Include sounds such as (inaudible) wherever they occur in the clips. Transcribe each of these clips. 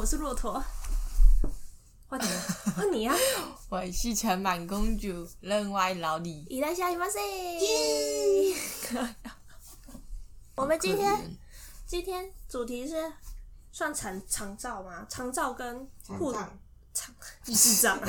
我是骆驼。换你，(laughs) 换你啊！我是陈满公主，人外老李。いらっしゃいませ。我们今天今天主题是算长长照吗？长照跟护长长智障啊，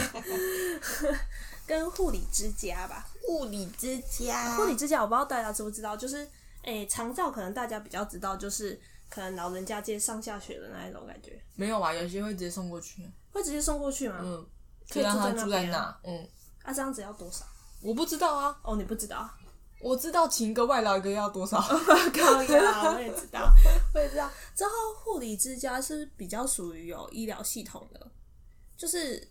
(laughs) 跟护理之家吧。护理之家，护理之家，我不知道大家知不知道，就是诶、欸，长照可能大家比较知道，就是 可能老人家接上下学的那一种感觉。没有啊，有些会直接送过去。会直接送过去吗？嗯，可以让他住在那。嗯，啊，这样子要多少？我不知道啊。哦，你不知道？我知道，请个外劳一个要多少？(laughs) 可以啊，我也知道，(laughs) 我也知道。之后护理之家是比较属于有医疗系统的，就是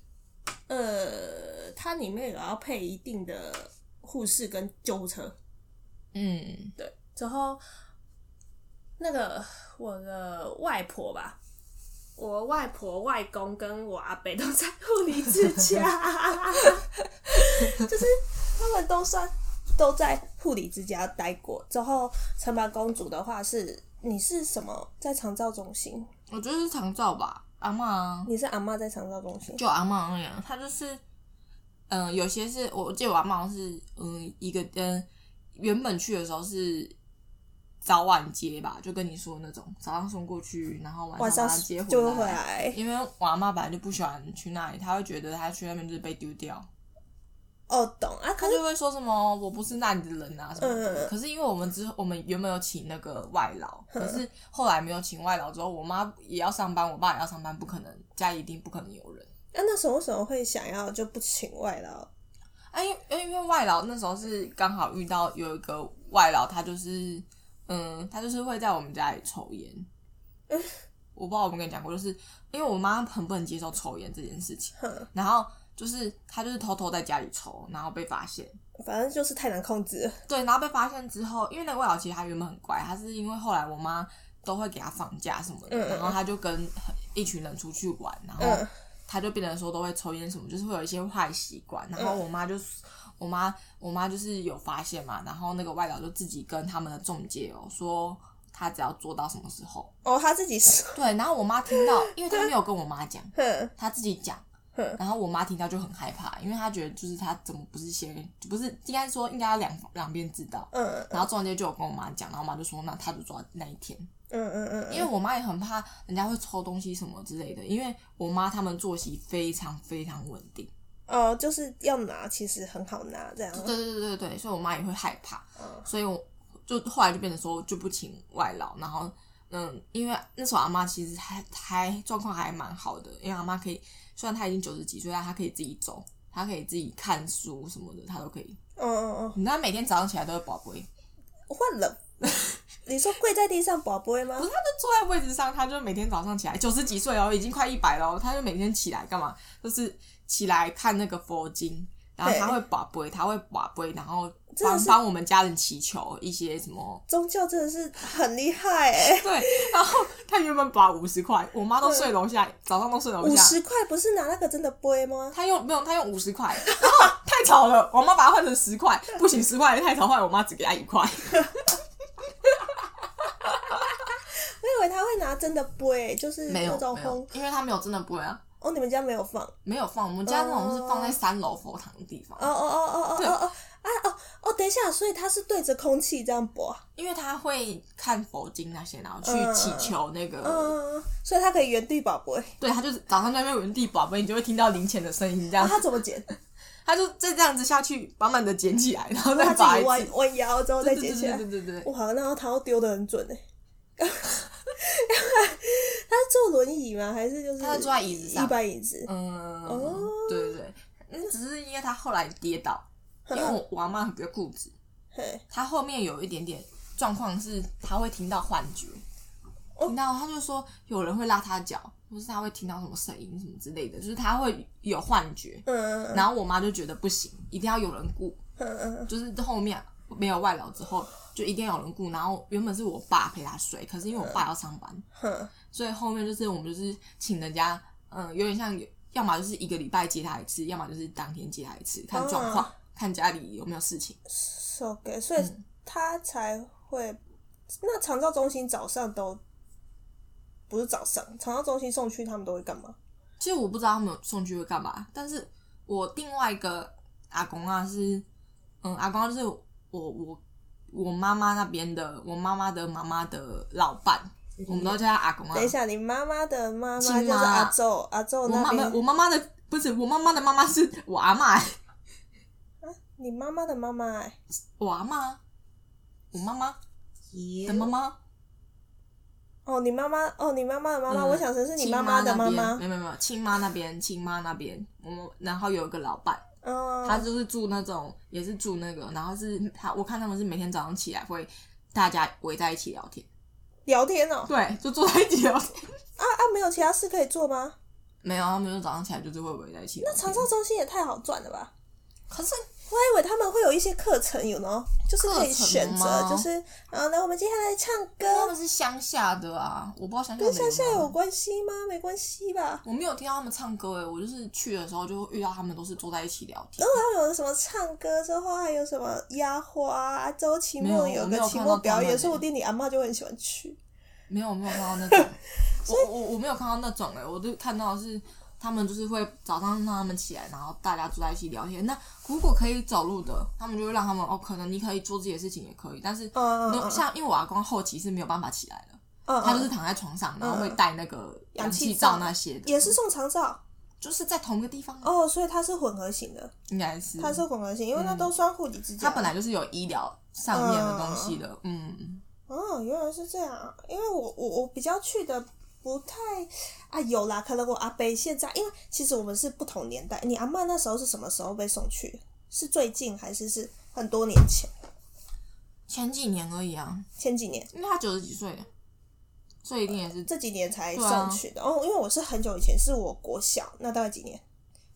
呃，它里面有要配一定的护士跟救护车。嗯，对。之后那个我的外婆吧。我外婆、外公跟我阿伯都在护理之家，(laughs) 就是他们都算都在护理之家待过。之后陈满公主的话是，你是什么在长照中心？我觉得是长照吧，阿嬷。你是阿嬷在长照中心？就阿嬷那样，她就是，嗯、呃，有些是我记得我阿嬷是，嗯，一个嗯，原本去的时候是。早晚接吧，就跟你说那种，早上送过去，然后晚上接回来。回来因为我阿妈本来就不喜欢去那里，她会觉得她去那边就是被丢掉。哦，懂啊。她就会说什么我不是那里的人啊什么的。嗯、可是因为我们之后我们原本有请那个外劳，可是后来没有请外劳之后，我妈也要上班，我爸也要上班，不可能家里一定不可能有人。那那时候为什么会想要就不请外劳？啊，因因为外劳那时候是刚好遇到有一个外劳，他就是。嗯，他就是会在我们家里抽烟。嗯，我不知道我们跟你讲过，就是因为我妈很不能接受抽烟这件事情。嗯，然后就是他就是偷偷在家里抽，然后被发现。反正就是太难控制了。对，然后被发现之后，因为那个外老其实他原本很乖，他是因为后来我妈都会给他放假什么的，嗯、然后他就跟一群人出去玩，然后他就变成说都会抽烟什么，就是会有一些坏习惯。然后我妈就。我妈，我妈就是有发现嘛，然后那个外劳就自己跟他们的中介哦说，他只要做到什么时候哦，他自己说对，然后我妈听到，因为他没有跟我妈讲，(laughs) 他自己讲，然后我妈听到就很害怕，因为他觉得就是他怎么不是先不是应该说应该要两两边知道，嗯，然后中介就有跟我妈讲，然后我妈就说那他就抓那一天，嗯嗯嗯，因为我妈也很怕人家会抽东西什么之类的，因为我妈他们作息非常非常稳定。哦，就是要拿，其实很好拿，这样。对对对对对，所以我妈也会害怕，嗯、所以我就后来就变成说就不请外劳，然后嗯，因为那时候阿妈其实还还状况还蛮好的，因为阿妈可以，虽然她已经九十几岁，但她可以自己走，她可以自己看书什么的，她都可以。嗯嗯嗯。你知道每天早上起来都会宝贝。换了。(laughs) 你说跪在地上宝贝吗？不是，他就坐在位置上，他就每天早上起来，九十几岁哦，已经快一百了，他就每天起来干嘛？就是。起来看那个佛经，然后他会跋杯，他会跋杯，然后帮帮我们家人祈求一些什么宗教，真的是很厉害哎。(laughs) 对，然后他原本把五十块，我妈都睡楼下，早上都睡楼下。五十块不是拿那个真的杯吗？他用没有，他用五十块，(laughs) 然后太吵了，我妈把它换成十块，不行，十块太吵，后来我妈只给他一块。(laughs) 我以为他会拿真的杯，就是那种红，因为他没有真的杯啊。哦，你们家没有放？没有放，我们家那种是放在三楼佛堂的地方。哦哦哦哦哦哦哦！啊哦哦，等一下，所以他是对着空气这样播？因为他会看佛经那些，然后去祈求那个。嗯，所以他可以原地宝贝。对，他就是早上在那边原地宝贝，你就会听到零钱的声音这样。他怎么捡？他就再这样子下去，慢慢的捡起来，然后再拔一次。弯弯腰之后再捡起来。对对对对。哇，那他要丢的很准哎。(laughs) 他坐轮椅吗？还是就是他坐在椅子上，一般椅子。嗯，哦，对对对，那只是因为他后来跌倒，因为我我阿妈比较固执，他后面有一点点状况是，他会听到幻觉，听到他就说有人会拉他脚，或是他会听到什么声音什么之类的，就是他会有幻觉。嗯，然后我妈就觉得不行，一定要有人顾，嗯，就是后面没有外劳之后。就一定要有人顾，然后原本是我爸陪他睡，可是因为我爸要上班，嗯、所以后面就是我们就是请人家，嗯，有点像，要么就是一个礼拜接他一次，要么就是当天接他一次，看状况，啊、看家里有没有事情。OK，所以他才会。嗯、那长照中心早上都不是早上，长照中心送去他们都会干嘛？其实我不知道他们送去会干嘛，但是我另外一个阿公啊是，嗯，阿公就是我我我妈妈那边的，我妈妈的妈妈的老伴，嗯、我们都叫他阿公啊。等一下，你妈妈的妈妈就是阿祖，阿祖那边。我妈妈的不是我妈妈的妈妈是我阿妈、欸。你妈妈的妈妈、欸？我阿妈。我妈妈的妈妈。哦，你妈妈哦，你妈妈的妈妈、嗯，我想成是你妈妈的妈妈。没有没有没有，亲妈那边，亲妈那边，我然后有一个老伴，嗯，他就是住那种，也是住那个，然后是他，我看他们是每天早上起来会大家围在一起聊天，聊天哦，对，就坐在一起聊天。(laughs) 啊啊，没有其他事可以做吗？没有，他们就早上起来就是会围在一起。那长照中心也太好赚了吧？可是。我还以为他们会有一些课程，有呢，就是可以选择，就是啊，那我们接下来唱歌。他们是乡下的啊，我不知道乡下跟乡下有关系吗？没关系吧？我没有听到他们唱歌诶，我就是去的时候就遇到他们都是坐在一起聊天。然后他们有什么唱歌之后还有什么压花，周期末有个期末表演，所以我弟弟阿嬷就很喜欢去。没有，我没有看到那种，(laughs) 我我我没有看到那种诶，我都看到的是。他们就是会早上让他们起来，然后大家坐在一起聊天。那如果可以走路的，他们就会让他们哦，可能你可以做自己的事情也可以。但是，嗯嗯像因为我阿公后期是没有办法起来的，他就是躺在床上，然后会带那个氧气罩那些的。也是送长照，就是在同一个地方哦，所以它是混合型的，应该是它是混合型，因为它都算护理之家。它本来就是有医疗上面的东西的，嗯。哦，原来是这样，因为我我我比较去的。不太啊，有啦，可能我阿伯现在，因为其实我们是不同年代。你阿妈那时候是什么时候被送去？是最近还是是很多年前？前几年而已啊，前几年，因为他九十几岁了，所以一定也是这几年才送去的。哦，因为我是很久以前，是我国小，那大概几年？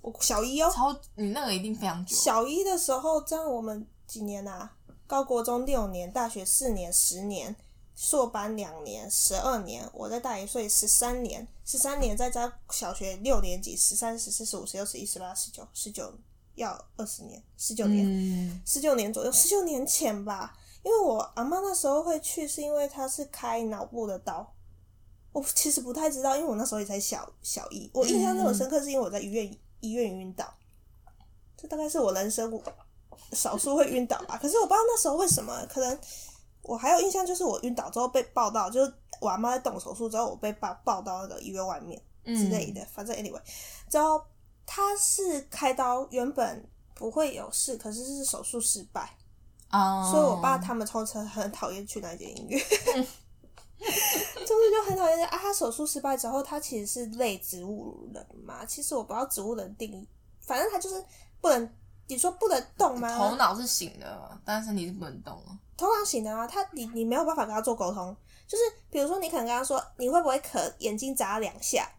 我小一哦，超你那个一定非常久。小一的时候，这样我们几年啊？高国中六年，大学四年，十年。硕班两年，十二年，我在大一岁十三年，十三年再加小学六年级，十三、十四、十五、十六、十一、十八、十九、十九，要二十年，十九年，十九年左右，十九年前吧。因为我阿妈那时候会去，是因为她是开脑部的刀。我其实不太知道，因为我那时候也才小小一。我印象那么深刻，是因为我在医院医院晕倒。这大概是我人生少数会晕倒吧。可是我不知道那时候为什么，可能。我还有印象，就是我晕倒之后被抱到，就是我阿妈在动手术之后，我被抱抱到那个医院外面之类的。嗯、反正 anyway，之后他是开刀，原本不会有事，可是是手术失败。哦。所以我爸他们从此很讨厌去那间医院，嗯、(laughs) 就是就很讨厌啊。他手术失败之后，他其实是类植物人嘛。其实我不知道植物人定义，反正他就是不能，你说不能动吗？头脑是醒的，但是身体是不能动。头脑醒的啊，他你你没有办法跟他做沟通，就是比如说你可能跟他说你会不会渴，眼睛眨两下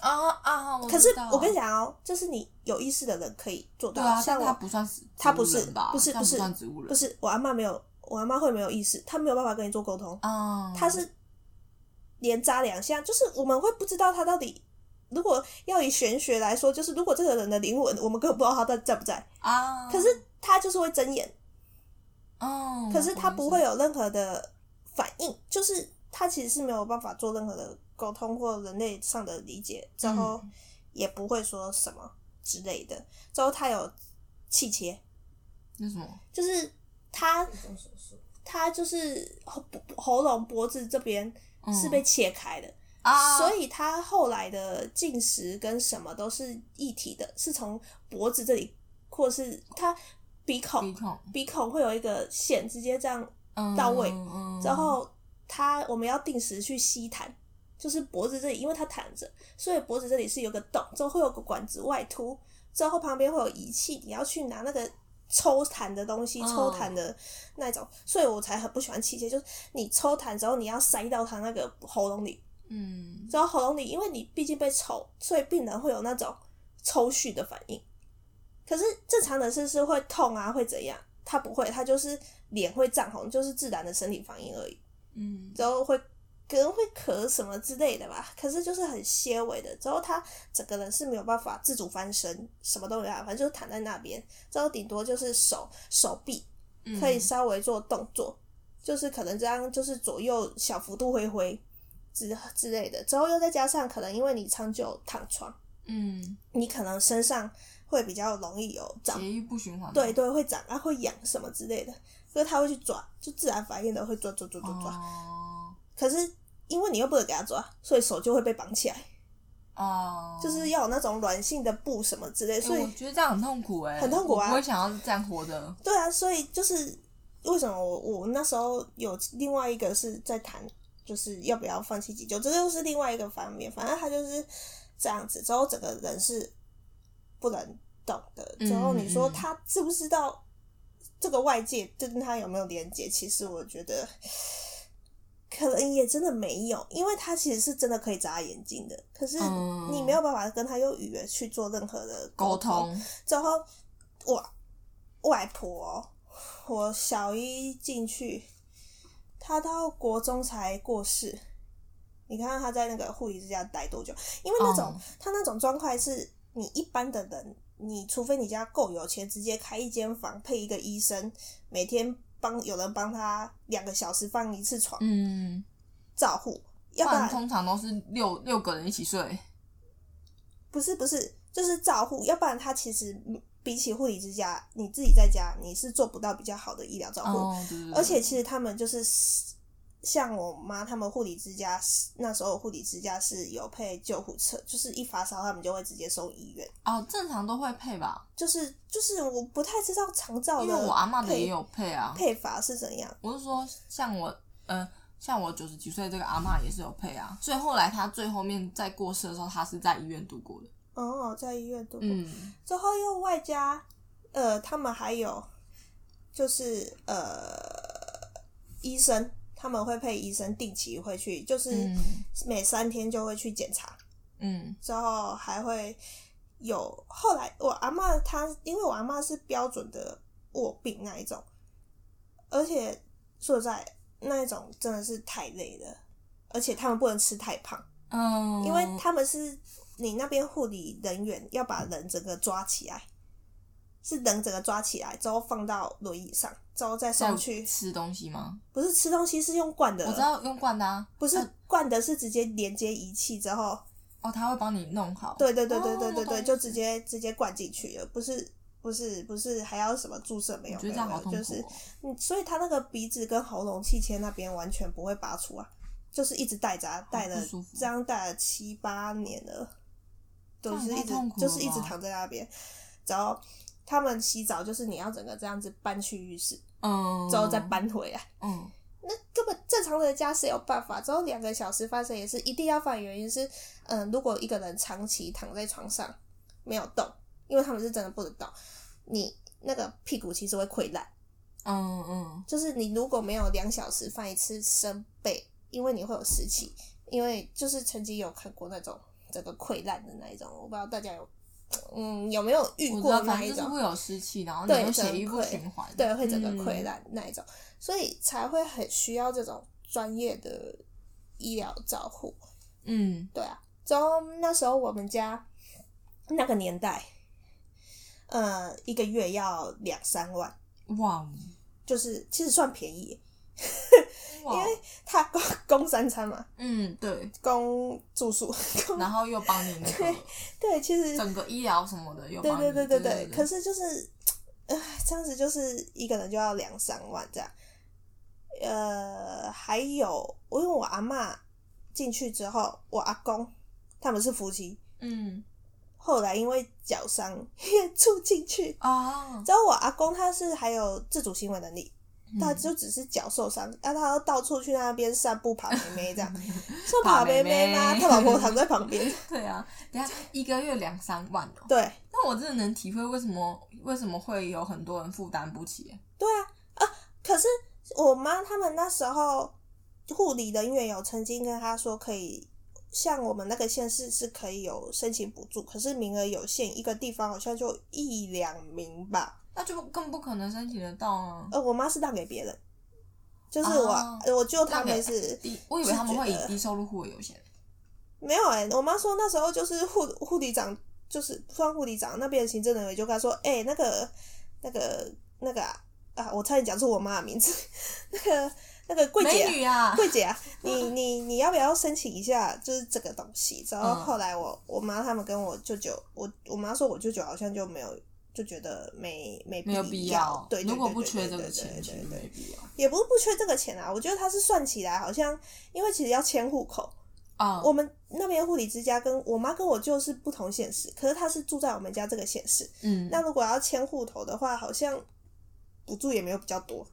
啊啊！可是我跟你讲哦，这是你有意识的人可以做到。啊、像他不算是他不是不是不是不是我阿嬷没有，我阿嬷会没有意识，他没有办法跟你做沟通哦。他是连眨两下，就是我们会不知道他到底。如果要以玄学来说，就是如果这个人的灵魂，我们根本不知道他在在不在啊。可是他就是会睁眼。哦、oh，可是他不会有任何的反应，就是他其实是没有办法做任何的沟通或人类上的理解，之后也不会说什么之类的。之后他有气切，那什么？就是他他就是喉喉咙脖子这边是被切开的啊，oh. 所以他后来的进食跟什么都是一体的，是从脖子这里，或是他。鼻孔，鼻孔，鼻孔会有一个线，直接这样到位。嗯、然后他我们要定时去吸痰，就是脖子这里，因为他躺着，所以脖子这里是有个洞，之后会有个管子外凸，之后旁边会有仪器，你要去拿那个抽痰的东西，抽痰的那种，所以我才很不喜欢器械，就是你抽痰之后你要塞到他那个喉咙里，嗯，然后喉咙里，因为你毕竟被抽，所以病人会有那种抽搐的反应。可是正常的是是会痛啊，会怎样？他不会，他就是脸会涨红，就是自然的生理反应而已。嗯，之后会可能会咳什么之类的吧。可是就是很些微的。之后他整个人是没有办法自主翻身，什么都没有，反正就是躺在那边。之后顶多就是手手臂可以稍微做动作，嗯，就是可能这样，就是左右小幅度挥挥。之之类的，之后又再加上可能因为你长久躺床，嗯，你可能身上会比较容易有长血液不循环，对对，会长啊，会痒什么之类的，所以它会去抓，就自然反应的会抓抓抓抓抓。哦、可是因为你又不能给它抓，所以手就会被绑起来。哦，就是要有那种软性的布什么之类，所以、欸、我觉得这样很痛苦哎，很痛苦啊，我不会想要这样活的。对啊，所以就是为什么我我那时候有另外一个是在谈，就是要不要放弃急救，这就是另外一个方面。反正他就是这样子，之后整个人是不能动的。之后你说他知不知道这个外界跟他有没有连接？其实我觉得。可能也真的没有，因为他其实是真的可以眨眼睛的，可是你没有办法跟他用语言去做任何的沟通。之后，我外婆，我小一进去，他到国中才过世。你看看他在那个护理之家待多久？因为那种他那种状态是你一般的人，你除非你家够有钱，直接开一间房配一个医生，每天。帮有人帮他两个小时放一次床，嗯，照护，要不然通常都是六六个人一起睡。不是不是，就是照护，要不然他其实比起护理之家，你自己在家你是做不到比较好的医疗照护，而且其实他们就是。像我妈他们护理之家，那时候护理之家是有配救护车，就是一发烧他们就会直接送医院。哦，正常都会配吧？就是就是我不太知道长照的，因为我阿嬷的也有配啊。配法是怎样？我是说，像我呃，像我九十几岁这个阿嬷也是有配啊。所以后来她最后面在过世的时候，她是在医院度过的。哦，在医院度过。嗯。之后又外加呃，他们还有就是呃医生。他们会配医生，定期会去，就是每三天就会去检查。嗯，之后还会有后来我阿嬷她，因为我阿嬷是标准的卧病那一种，而且说实在那一种真的是太累了，而且他们不能吃太胖。嗯，因为他们是你那边护理人员要把人整个抓起来，是人整个抓起来之后放到轮椅上。之后再送去吃东西吗？不是吃东西，是用灌的。我知道用灌的啊，不是灌的，是直接连接仪器之后，哦，他会帮你弄好。对对对对对对对，就直接直接灌进去了，不是不是不是还要什么注射没有？我觉得这样好痛苦哦。就是，嗯，所以他那个鼻子跟喉咙气切那边完全不会拔出啊，就是一直带着，带了这样带了七八年了，都是一直就是一直躺在那边，然后他们洗澡就是你要整个这样子搬去浴室。嗯，之后再搬回来。嗯，那根本正常的家是有办法。之后两个小时发生也是一定要放，原因是，嗯，如果一个人长期躺在床上没有动，因为他们是真的不能动，你那个屁股其实会溃烂。嗯嗯，就是你如果没有两小时放一次身背，因为你会有湿气，因为就是曾经有看过那种整个溃烂的那一种，我不知道大家有。嗯，有没有遇过那一种？会有湿气，然后对血液不循环，对，会整个溃烂那一种，嗯，所以才会很需要这种专业的医疗照护。嗯，对啊。之后那时候我们家那个年代，呃，一个月要两三万，哇，就是其实算便宜。(laughs) 因为他供供三餐嘛，嗯，对，供住宿，然后又帮你那个，对，对，其实整个医疗什么的又帮你，对对对对对，可是就是，呃，这样子就是一个人就要两三万这样，呃，还有，因为我阿妈进去之后，我阿公他们是夫妻，嗯，后来因为脚伤也住进去啊，之后我阿公他是还有自主行为能力。他就只是脚受伤，但他要到处去那边散步、爬妹妹这样，(laughs) 算爬妹妹吗？(laughs) 他老婆躺在旁边。(laughs) 对啊，等下一个月两三万哦。对，那我真的能体会为什么为什么会有很多人负担不起。对啊，啊，可是我妈他们那时候护理人员有曾经跟他说，可以像我们那个县市是可以有申请补助，可是名额有限，一个地方好像就一两名吧。那就更不可能申请得到啊！呃，我妈是让给别人，就是我，啊、我舅他们是低，我以为他们会以低收入户为优先。没有哎、欸，我妈说那时候就是护护理长，就是算护理长那边的行政人员就跟她说，哎、欸，那个那个那个啊，啊我差点讲出我妈的名字，(laughs) 那个那个柜姐美女啊，柜姐啊，(laughs) 你你你要不要申请一下？就是这个东西。然后后来我我妈他们跟我舅舅，我我妈说我舅舅好像就没有。就觉得没没没有必要，对，如果不缺这个钱，对没必要。也不是不缺这个钱啊，我觉得他是算起来好像，因为其实要迁户口啊。我们那边护理之家跟我妈跟我舅是不同县市，可是他是住在我们家这个县市。嗯，那如果要迁户头的话，好像补助也没有比较多。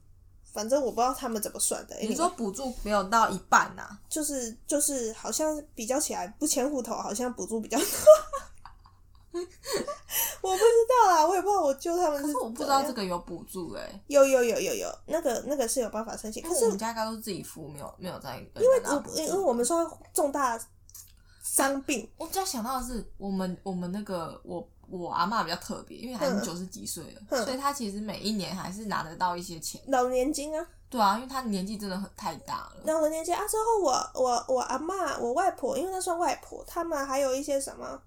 反正我不知道他们怎么算的。你说补助没有到一半呐？就是就是，好像比较起来，不迁户头好像补助比较多。(laughs) 我不知道啦，我也不知道我救他们是。可是我不知道这个有补助哎、欸。有有有有有，那个那个是有办法申请。可是我们家应该都是自己付，没有没有在。因为我因为我们说重大伤病，我比较想到的是，我们我们那个我我阿妈比较特别，因为她已经九十几岁了，所以她其实每一年还是拿得到一些钱。老年金啊。对啊，因为她年纪真的很太大了。老年金啊，之后我我我阿妈我外婆，因为那算外婆，他们还有一些什么。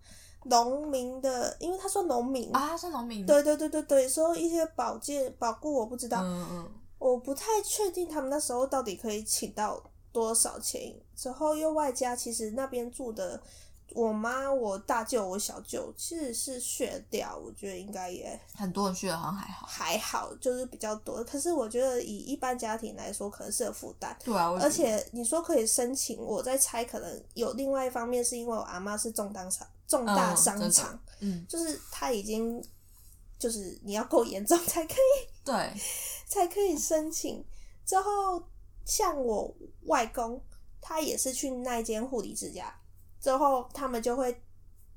农民的，因为他说农民啊，他说农民，对对对对对，说一些保健保固，我不知道，嗯嗯，我不太确定他们那时候到底可以请到多少钱。之后又外加，其实那边住的。我妈、我大舅、我小舅其实是血掉，我觉得应该也很多人血好像还好，还好就是比较多。可是我觉得以一般家庭来说，可能是有负担。对啊，而且你说可以申请，我在猜，可能有另外一方面是因为我阿妈是重当伤重大伤残，嗯，就是他已经就是你要够严重才可以，对，(laughs) 才可以申请。之后像我外公，他也是去那间护理之家。之后，他们就会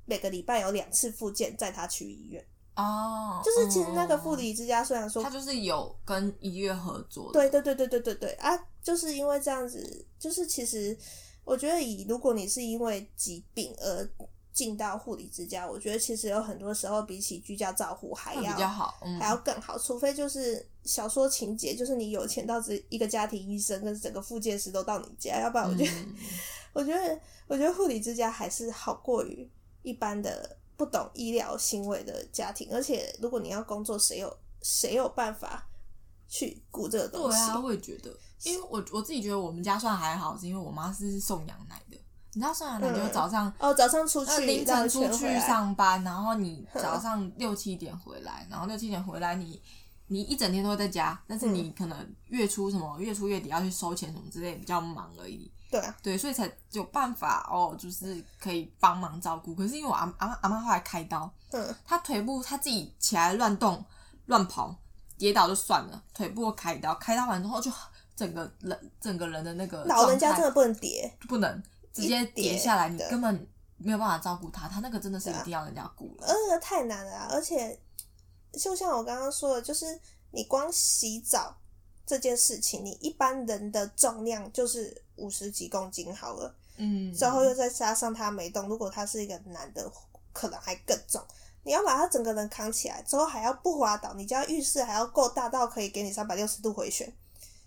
每个礼拜有两次复健，载他去医院。哦，就是其实那个护理之家虽然说，他就是有跟医院合作。对对对对对对对啊！就是因为这样子，就是其实我觉得，以如果你是因为疾病而进到护理之家，我觉得其实有很多时候比起居家照护还要比较好，还要更好。除非就是小说情节，就是你有钱到这一个家庭医生跟整个复健师都到你家，要不然我觉得。(laughs) 我觉得，我觉得护理之家还是好过于一般的不懂医疗行为的家庭。而且，如果你要工作，谁有谁有办法去顾这个东西？对啊，我也觉得，因为我我自己觉得我们家算还好，是因为我妈是送养奶的。你知道送羊奶就早上、嗯、哦，早上出去凌晨出去上班，然后你早上六七点回来，然后六七点回来你你一整天都会在家，但是你可能月初什么月初月底要去收钱什么之类，比较忙而已。对啊，对，所以才有办法哦，就是可以帮忙照顾。可是因为我阿阿阿妈后来开刀，嗯，她腿部她自己起来乱动乱跑，跌倒就算了，腿部开刀，开刀完之后就整个人整个人的那个老人家真的不能跌，不能直接跌下来，你根本没有办法照顾他，他那个真的是一定要人家顾了，呃，那个太难了啊，而且就像我刚刚说的，就是你光洗澡这件事情，你一般人的重量就是。五十几公斤好了，嗯，之后又再加上他没动，如果他是一个男的，可能还更重。你要把他整个人扛起来，之后还要不滑倒，你家浴室还要够大到可以给你三百六十度回旋，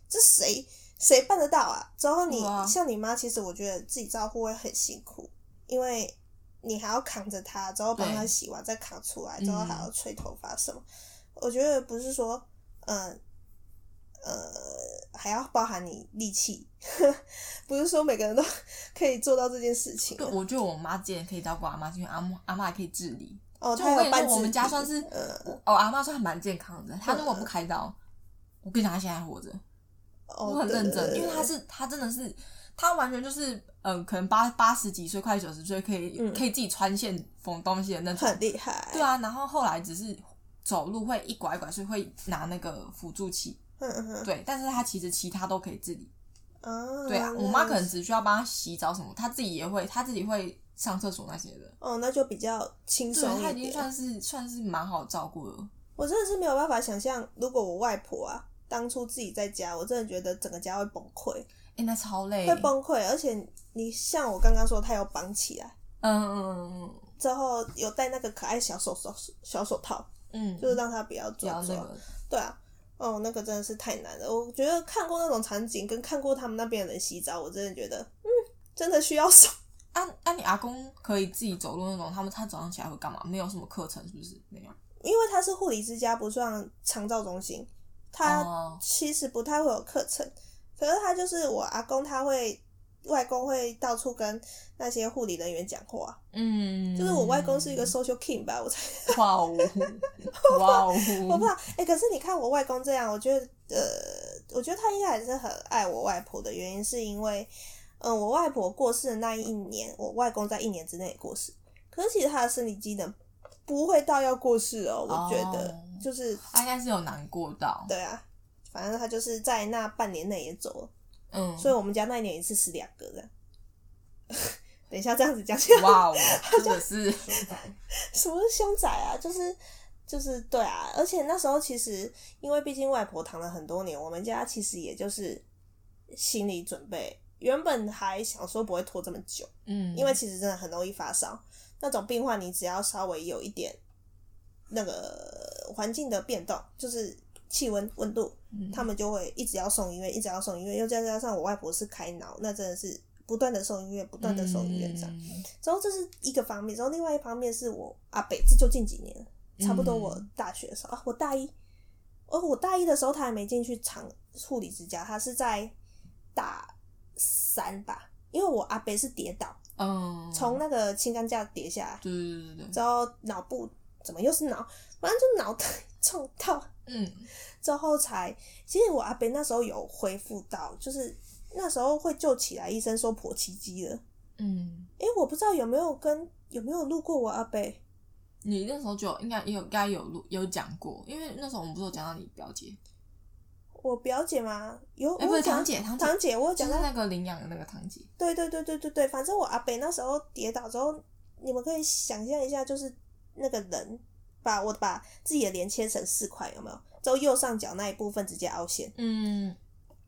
这谁谁办得到啊？之后你哇像你妈，其实我觉得自己照顾会很辛苦，因为你还要扛着她，之后帮她洗完再扛出来，之后还要吹头发什么。嗯、我觉得不是说，嗯。呃，还要包含你力气，(laughs) 不是说每个人都可以做到这件事情。对，我觉得我妈既然可以照顾阿妈，是因为阿妈阿妈也可以自理。哦，就我跟你说，我们家算是，呃、哦，阿妈算蛮健康的。她如果不开刀，呃、我跟你讲，她现在还活着。哦、我很认真，对对对，因为他是，他真的是，他完全就是，嗯、呃，可能八八十几岁，快九十岁，可以、嗯、可以自己穿线缝东西的那种，很厉害。对啊，然后后来只是走路会一拐一拐，所以会拿那个辅助器。对，但是他其实其他都可以自理。哦，对啊，我妈可能只需要帮他洗澡什么，他自己也会，他自己会上厕所那些的。哦，那就比较轻松。对，他已经算是算是蛮好照顾了。我真的是没有办法想象，如果我外婆啊，当初自己在家，我真的觉得整个家会崩溃。哎、欸，那超累，会崩溃。而且你像我刚刚说，他有绑起来，嗯嗯嗯嗯，之后有戴那个可爱小手手小手套，嗯，就是让他不要抓对啊。哦，那个真的是太难了。我觉得看过那种场景，跟看过他们那边的人洗澡，我真的觉得，嗯，真的需要手。(laughs) 啊啊！你阿公可以自己走路那种，他们他早上起来会干嘛？没有什么课程，是不是？没有。因为他是护理之家，不算长照中心，他其实不太会有课程。可是他就是我阿公，他会外公会到处跟那些护理人员讲话。嗯，就是我外公是一个 social king 吧，我才。哇哦，(laughs) 哇哦，我不知道。哎、欸，可是你看我外公这样，我觉得呃，我觉得他应该还是很爱我外婆的原因，是因为嗯、呃，我外婆过世的那一年，我外公在一年之内过世。可是其实他的生理机能不会到要过世哦，我觉得、哦、就是他应该是有难过到。对啊。反正他就是在那半年内也走了，嗯，所以我们家那一年一次死两个人。(laughs) 等一下这样子讲起来，哇，(laughs) 真的是 (laughs) 什么是凶宅啊？就是就是对啊，而且那时候其实因为毕竟外婆躺了很多年，我们家其实也就是心理准备，原本还想说不会拖这么久，嗯，因为其实真的很容易发烧，那种病患你只要稍微有一点那个环境的变动，就是。气温、温度，他们就会一直要送医院，一直要送医院。又再加上我外婆是开脑，那真的是不断的送医院，不断的送医院这样。然后这是一个方面，然后另外一方面是我阿北，这就近几年，差不多我大学的时候啊，我大一，哦，我大一的时候他还没进去长护理之家，他是在大三吧，因为我阿北是跌倒，嗯，从那个轻钢架跌下来，对对对对，之后脑部怎么又是脑，反正就脑袋 (laughs) 撞到。嗯，之后才，其实我阿伯那时候有恢复到，就是那时候会救起来，医生说破奇迹了。嗯，诶、欸，我不知道有没有跟有没有录过我阿伯。你那时候就应该有该有录有讲过，因为那时候我们不是有讲到你表姐。我表姐吗？有，欸、不是堂姐，堂姐，堂姐，我讲到那个领养的那个堂姐。对对对对对对，反正我阿北那时候跌倒之后，你们可以想象一下，就是那个人。把我把自己的脸切成四块，有没有？之后右上角那一部分直接凹陷。嗯，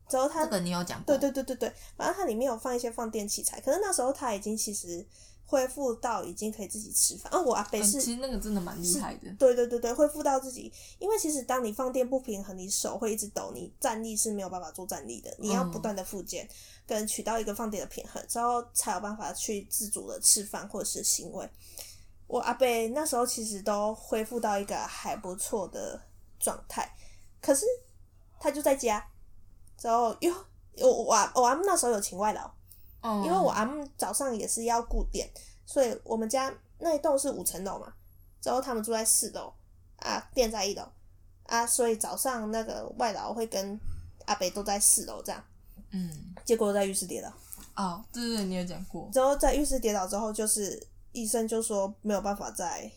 之后他这个你有讲过？对对对对对，反正它里面有放一些放电器材，可是那时候他已经其实恢复到已经可以自己吃饭。啊，我阿北是、嗯，其实那个真的蛮厉害的。对对对对，恢复到自己，因为其实当你放电不平衡，你手会一直抖，你站立是没有办法做站立的，你要不断的复健，嗯、跟取到一个放电的平衡，之后才有办法去自主的吃饭或者是行为。我阿伯那时候其实都恢复到一个还不错的状态，可是他就在家，之后又我我我阿姆那时候有请外劳，嗯，因为我阿姆早上也是要顾店，所以我们家那一栋是五层楼嘛，之后他们住在四楼啊，店在一楼啊，所以早上那个外劳会跟阿北都在四楼这样，嗯，结果在浴室跌倒，哦，对对对，你有讲过，之后在浴室跌倒之后就是。医生就说没有办法再，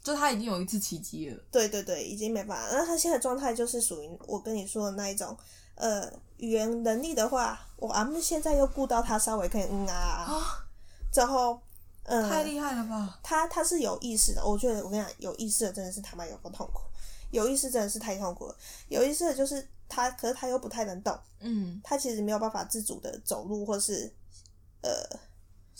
就他已经有一次奇迹了。对对对，已经没办法。那他现在状态就是属于我跟你说的那一种，呃，语言能力的话，我阿木现在又顾到他稍微可以嗯啊，啊，之后，嗯、呃，太厉害了吧？他他是有意识的，我觉得我跟你讲，有意识的真的是他妈有够痛苦，有意识真的是太痛苦了。有意识的就是他，可是他又不太能动，嗯，他其实没有办法自主的走路或是，呃。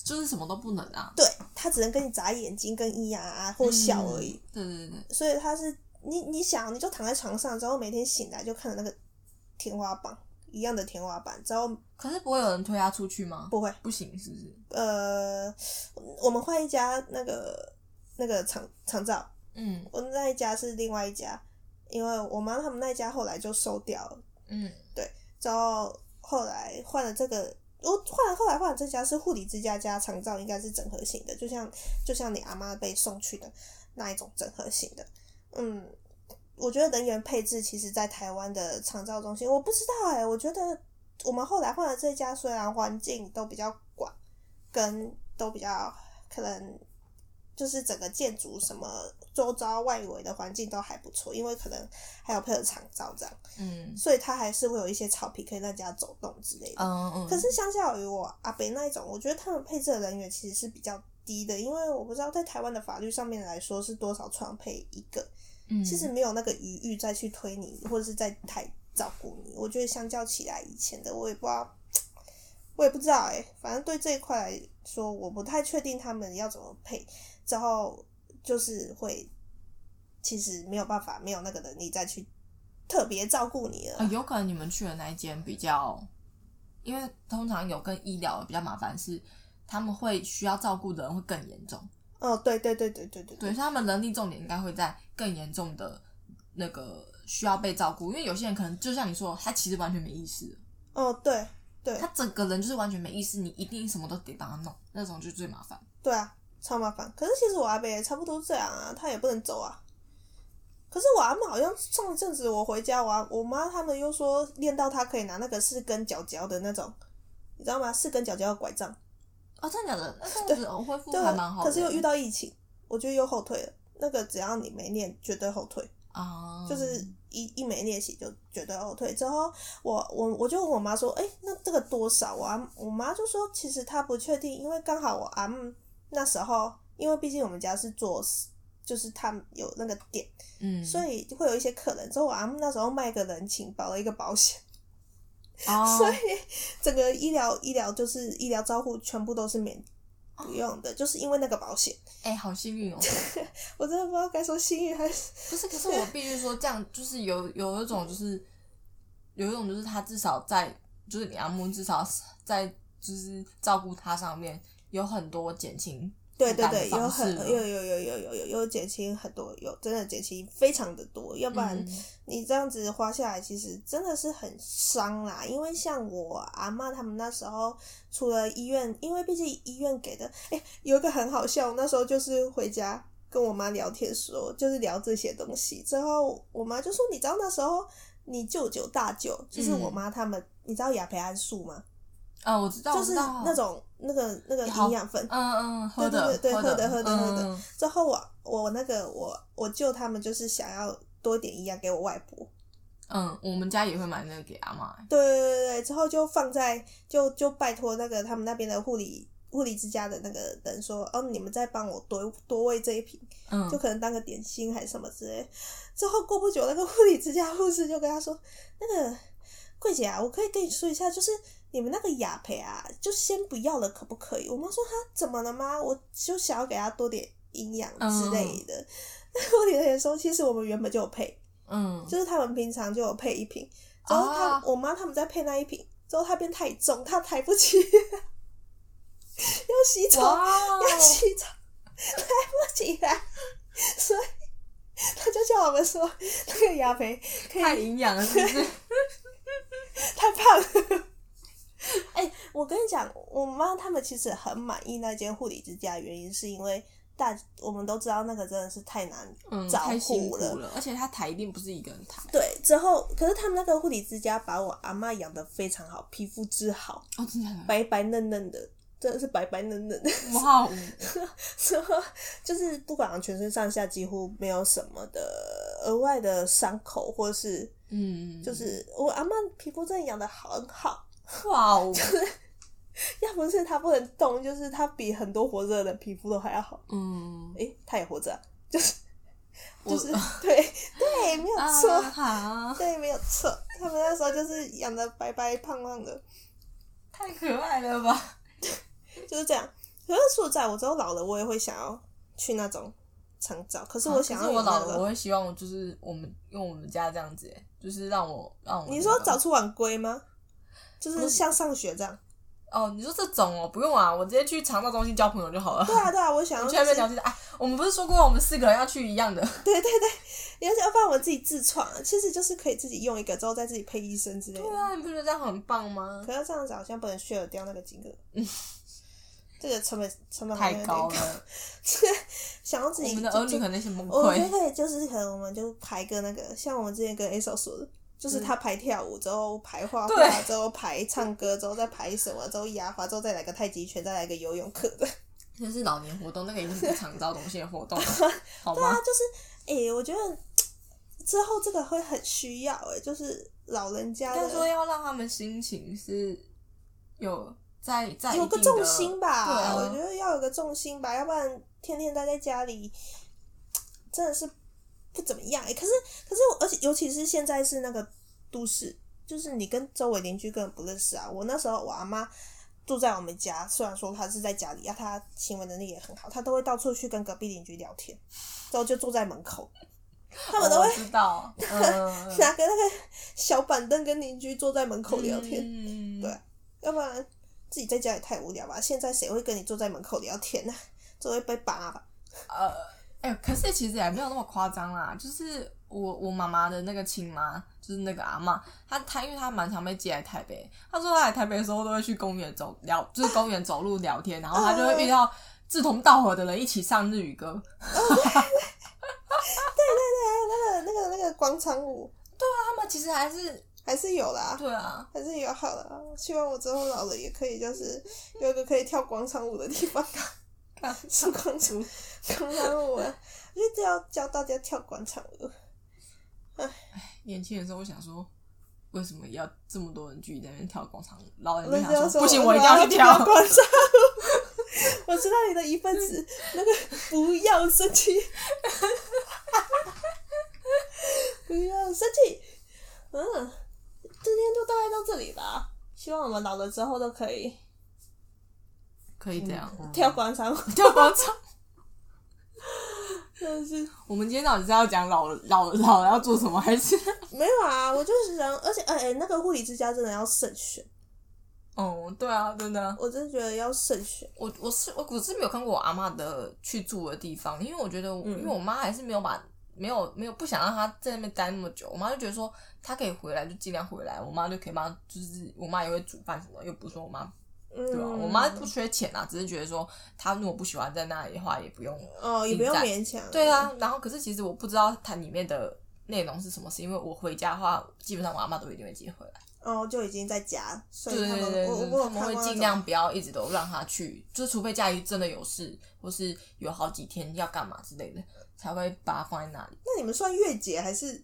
就是什么都不能啊，对，他只能跟你眨眼睛、跟咿呀啊或笑而已。对对对，所以他是你你想，你就躺在床上，之后每天醒来就看着那个天花板一样的天花板，之后可是不会有人推他出去吗？不会，不行，是不是？呃，我们换一家那个那个长长照，嗯，我们那一家是另外一家，因为我妈他们那一家后来就收掉了，嗯，对，之后后来换了这个。我换了，后来换了这家是护理之家加长照，应该是整合型的，就像就像你阿妈被送去的那一种整合型的。嗯，我觉得人员配置其实，在台湾的长照中心，我不知道哎、欸，我觉得我们后来换了这家，虽然环境都比较广，跟都比较可能。就是整个建筑什么周遭外围的环境都还不错，因为可能还有配合长照这样，嗯，所以它还是会有一些草皮可以让大家走动之类的。嗯嗯。可是相较于我阿北那一种，我觉得他们配置的人员其实是比较低的，因为我不知道在台湾的法律上面来说是多少床配一个，嗯，其实没有那个余裕再去推你或者是在太照顾你。我觉得相较起来，以前的我也不知道，(tsk) 我也不知道哎、欸，反正对这一块来说，我不太确定他们要怎么配。之后就是会，其实没有办法，没有那个能力再去特别照顾你了。呃，有可能你们去的那一间比较，因为通常有跟医疗比较麻烦，是他们会需要照顾的人会更严重。哦，对对对对对对，对，所以他们能力重点应该会在更严重的那个需要被照顾，因为有些人可能就像你说，他其实完全没意识。哦，对对，他整个人就是完全没意识，你一定什么都得帮他弄，那种就最麻烦。对啊，超麻烦。可是其实我阿伯也差不多这样啊，他也不能走啊。可是我阿妈好像上一阵子我回家，我我妈他们又说练到他可以拿那个四根脚脚的那种，你知道吗？四根脚脚的拐杖。啊，真的假的？(laughs) 那这样子恢复还蛮好的。可是又遇到疫情，我觉得又后退了。那个只要你没练，绝对后退啊！就是一一没练习就绝对后退。之后我我我就问我妈说：“哎、欸，那这个多少啊？”我妈就说：“其实她不确定，因为刚好我阿姆那时候，因为毕竟我们家是做，就是他们有那个店，嗯，所以会有一些客人。之后我阿姆那时候卖个人情，保了一个保险，哦，所以 (laughs) 整个医疗医疗就是医疗照护全部都是免。”不用的，就是因为那个保险。哎、欸，好幸运哦！(laughs) 我真的不知道该说幸运还是不是。可是我必须说，这样就是有有一种，就是有一种，就是他至少在，就是你阿木至少在，就是照顾他上面有很多减轻。对对对，有很有有有有有有有减轻很多，有真的减轻非常的多。要不然你这样子花下来，其实真的是很伤啦。因为像我阿妈他们那时候，除了医院，因为毕竟医院给的，哎、欸，有一个很好笑。那时候就是回家跟我妈聊天说，就是聊这些东西。之后我妈就说：“你知道那时候你舅舅大舅，就是我妈他们，嗯、你知道雅培安素吗？”啊、哦，我知道，就是那种那个那个营养粉，嗯嗯，对对对对，喝的喝的喝的。嗯、之后我我那个我我舅他们就是想要多一点营养给我外婆，嗯，我们家也会买那个给阿嬷。对对对对，之后就放在就就拜托那个他们那边的护理护理之家的那个人说，哦，你们再帮我多多喂这一瓶，嗯，就可能当个点心还是什么之类。之后过不久，那个护理之家护士就跟他说，那个桂姐啊，我可以跟你说一下，就是。你们那个雅培啊，就先不要了，可不可以？我妈说她怎么了吗？我就想要给她多点营养之类的。那护理人员说，其实我们原本就有配，嗯，就是他们平常就有配一瓶。然后他、啊、我妈他们在配那一瓶，之后它变太重，她抬不起，(laughs) 要洗澡，要洗澡，抬不起来，所以他就叫我们说，那个雅培太营养了，是不是？(laughs) 太胖了。我跟你讲，我妈他们其实很满意那间护理之家，原因是因为大我们都知道那个真的是太难照顾了，了，而且他抬一定不是一个人抬。对，之后可是他们那个护理之家把我阿妈养的非常好，皮肤之好，哦，真的，白白嫩嫩的，真的是白白嫩嫩的。哇，(laughs) 之后就是不管全身上下几乎没有什么的额外的伤口，或是嗯，就是我阿妈皮肤真的养的很好。哇哦！就是 (laughs) 要不是他不能动，就是他比很多活着的皮肤都还要好。嗯，诶、欸，他也活着、啊，就是就是 (laughs) 对对，没有错、啊，对，没有错。他们那时候就是养的白白胖胖的，太可爱了吧？就是这样。可是说实在，我之后老了，我也会想要去那种长照。可是我想要、那个，啊、我老了，我会希望就是我们用我们家这样子，就是让我让我、你说早出晚归吗？就是像上学这样哦，你说这种哦，不用啊，我直接去肠道中心交朋友就好了。对啊，对啊，我想 (laughs) 要去那边聊天。哎，我们不是说过我们四个人要去一样的？对 (laughs) 对对，要要不然我自己自创，其实就是可以自己用一个之后再自己配医生之类的。对啊，你不觉得这样很棒吗？可是这样子好像不能 share 掉那个金额，嗯，这个成本成本太高了。这个想要自己，我们的儿女可能是崩溃。我觉得，就是可能我们就排个那个，像我们之前跟 A 嫂说的。就是他排跳舞，之后排画画，之后排唱歌，之后再排什么，之后压花，之后再来个太极拳，再来个游泳课的。(laughs) 那是老年活动，那个已经是常招东西的活动了，(laughs) 好吗？对啊，就是哎、欸，我觉得之后这个会很需要哎、欸，就是老人家的。说要让他们心情是有在在有个重心吧？对啊，我觉得要有个重心吧，要不然天天待在家里，真的是。不怎么样哎、欸，可是可是，而且尤其是现在是那个都市，就是你跟周围邻居根本不认识啊。我那时候我阿妈住在我们家，虽然说她是在家里啊，她行为能力也很好，她都会到处去跟隔壁邻居聊天，之后就坐在门口，(laughs) 他们都会知道 (laughs) 拿个那个小板凳跟邻居坐在门口聊天，嗯、(laughs) 对，要不然自己在家也太无聊吧？现在谁会跟你坐在门口聊天呢、啊？只会被扒吧？呃。哎、欸，可是其实也没有那么夸张啦。就是我我妈妈的那个亲妈，就是那个阿嬷，她她因为她蛮常被接来台北。她说她来台北的时候都会去公园走聊，就是公园走路聊天，然后她就会遇到志同道合的人一起唱日语歌。对 (laughs) 对对，还有那个那个那个广场舞。对啊，他们其实还是还是有啦。对啊，还是有好的。希望我之后老了也可以，就是有一个可以跳广场舞的地方。是广场舞，广场舞啊！一定要教大家跳广场舞。唉，年轻的时候我想说，为什么要这么多人聚在那边跳广场舞？老人家说，说不行，我一定要去跳广场舞。(laughs) 我知道你的一份子，那个不要生气，不要生气。嗯，今天就大概到这里吧。希望我们老了之后都可以。可以这样、嗯、(laughs) 跳广场舞，跳广场。(laughs) 真的是，我们今天到底是要讲老老老要做什么，还是 (laughs) 没有啊？我就是想，而且哎哎、欸，那个护理之家真的要慎选。哦，对啊，真的，我真的觉得要慎选。我我是我我是没有看过我阿嬷的去住的地方，因为我觉得，嗯、因为我妈还是没有把没有没有不想让她在那边待那么久。我妈就觉得说，她可以回来就尽量回来，我妈就可以帮，就是我妈也会煮饭什么，又不是说我妈。对啊，我妈不缺钱啊，只是觉得说她如果不喜欢在那里的话，也不用哦，也不用勉强。对啊，然后可是其实我不知道它里面的内容是什么，是因为我回家的话，基本上我阿妈都一定会接回来。哦，就已经在家，所以他们会尽量不要一直都让他去，就是除非家里真的有事，或是有好几天要干嘛之类的，才会把它放在那里。那你们算月结还是？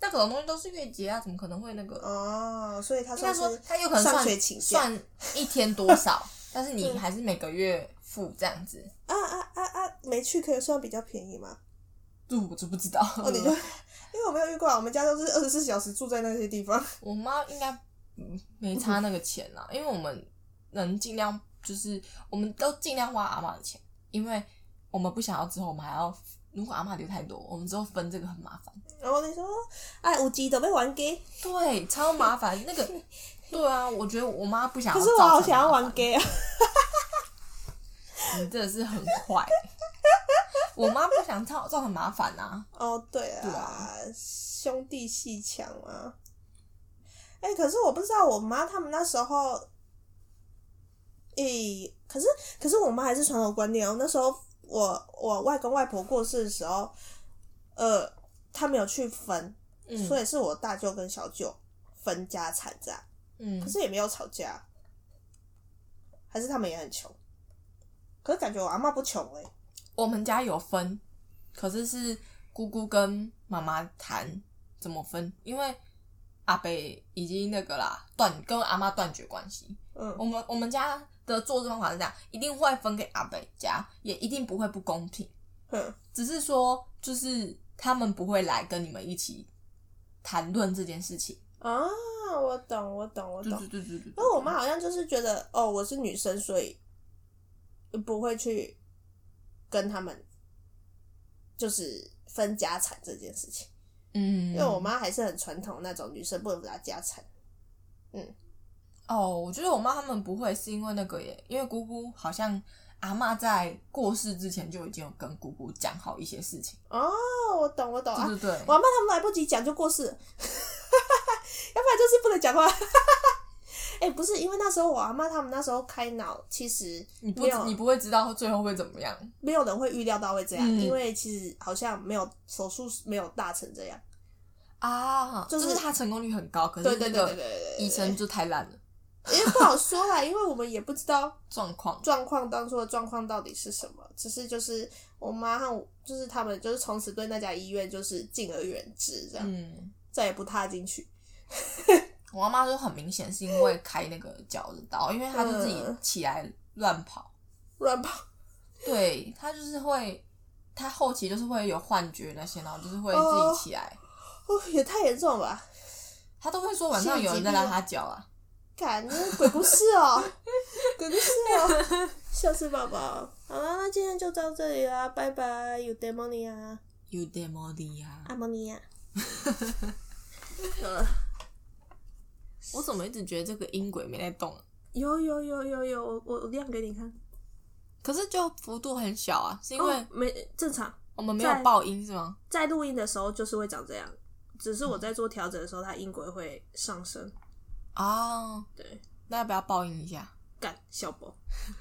那种东西都是月结啊，怎么可能会那个？哦，所以他说他有可能算算一天多少，(laughs) 但是你还是每个月付这样子。啊啊啊啊！没去可以算比较便宜吗？这我就不知道。哦，你就 (laughs) 因为我没有遇过，我们家都是二十四小时住在那些地方。我妈应该没差那个钱啦，因为我们能尽量就是我们都尽量花阿妈的钱，因为我们不想要之后我们还要。如果阿妈留太多，我们之后分这个很麻烦。然后你说，哎，有钱都被玩给，对，超麻烦。那个，(laughs) 对啊，我觉得我妈不想要。可是我好想要玩给啊！你真的是很坏。我妈不想造造很麻烦啊。哦，对啊，對啊，兄弟鬩墙啊。哎、欸，可是我不知道我妈他们那时候，诶、欸，可是可是我妈还是传统观念哦，那时候。我我外公外婆过世的时候，呃，他没有去分，嗯、所以是我大舅跟小舅分家产这样，嗯，可是也没有吵架，还是他们也很穷，可是感觉我阿妈不穷哎、欸，我们家有分，可是是姑姑跟妈妈谈怎么分，因为阿北已经那个啦，断跟阿妈断绝关系，嗯，我们我们家。的做事方法是这样，一定会分给阿北家，也一定不会不公平。嗯，只是说，就是他们不会来跟你们一起谈论这件事情啊。我懂，我懂，我懂。对对对对对。那我妈好像就是觉得，哦，我是女生，所以不会去跟他们就是分家产这件事情。嗯，因为我妈还是很传统那种女生不能拿家产。嗯。哦，我觉得我妈他们不会，是因为那个耶，因为姑姑好像阿嬷在过世之前就已经有跟姑姑讲好一些事情。哦，我懂，我懂，对对对，啊、我阿嬷他们来不及讲就过世，(laughs) 要不然就是不能讲话。(laughs) 哎、欸，不是，因为那时候我阿妈他们那时候开脑，其实你不你不会知道最后会怎么样，没有人会预料到会这样，嗯、因为其实好像没有手术没有大成这样啊，就是、就是他成功率很高，可是那个医生就太烂了。因为不好说啦，因为我们也不知道 (laughs) 状况，状况当初的状况到底是什么。只是就是我妈和我就是他们就是从此对那家医院就是敬而远之，这样，嗯，再也不踏进去。我妈妈就很明显是因为开那个脚的刀，因为她就自己起来乱跑，乱、嗯、跑。(laughs) 对，她就是会，她后期就是会有幻觉那些，然后就是会自己起来。哦，哦也太严重了吧？她都会说晚上有人在拉她脚啊。看，那鬼故事哦，(laughs) 鬼故事哦，笑死宝宝。好了，那今天就到这里啦，拜拜。有 demonia，有 demonia，阿摩尼亚。我怎么一直觉得这个音轨没在动？有有有有有，我我亮给你看。可是就幅度很小啊，是因为、没正常，我们没有爆音是吗？在录音的时候就是会长这样，只是我在做调整的时候，它音轨会上升。啊，对，那要不要报应一下？干小宝。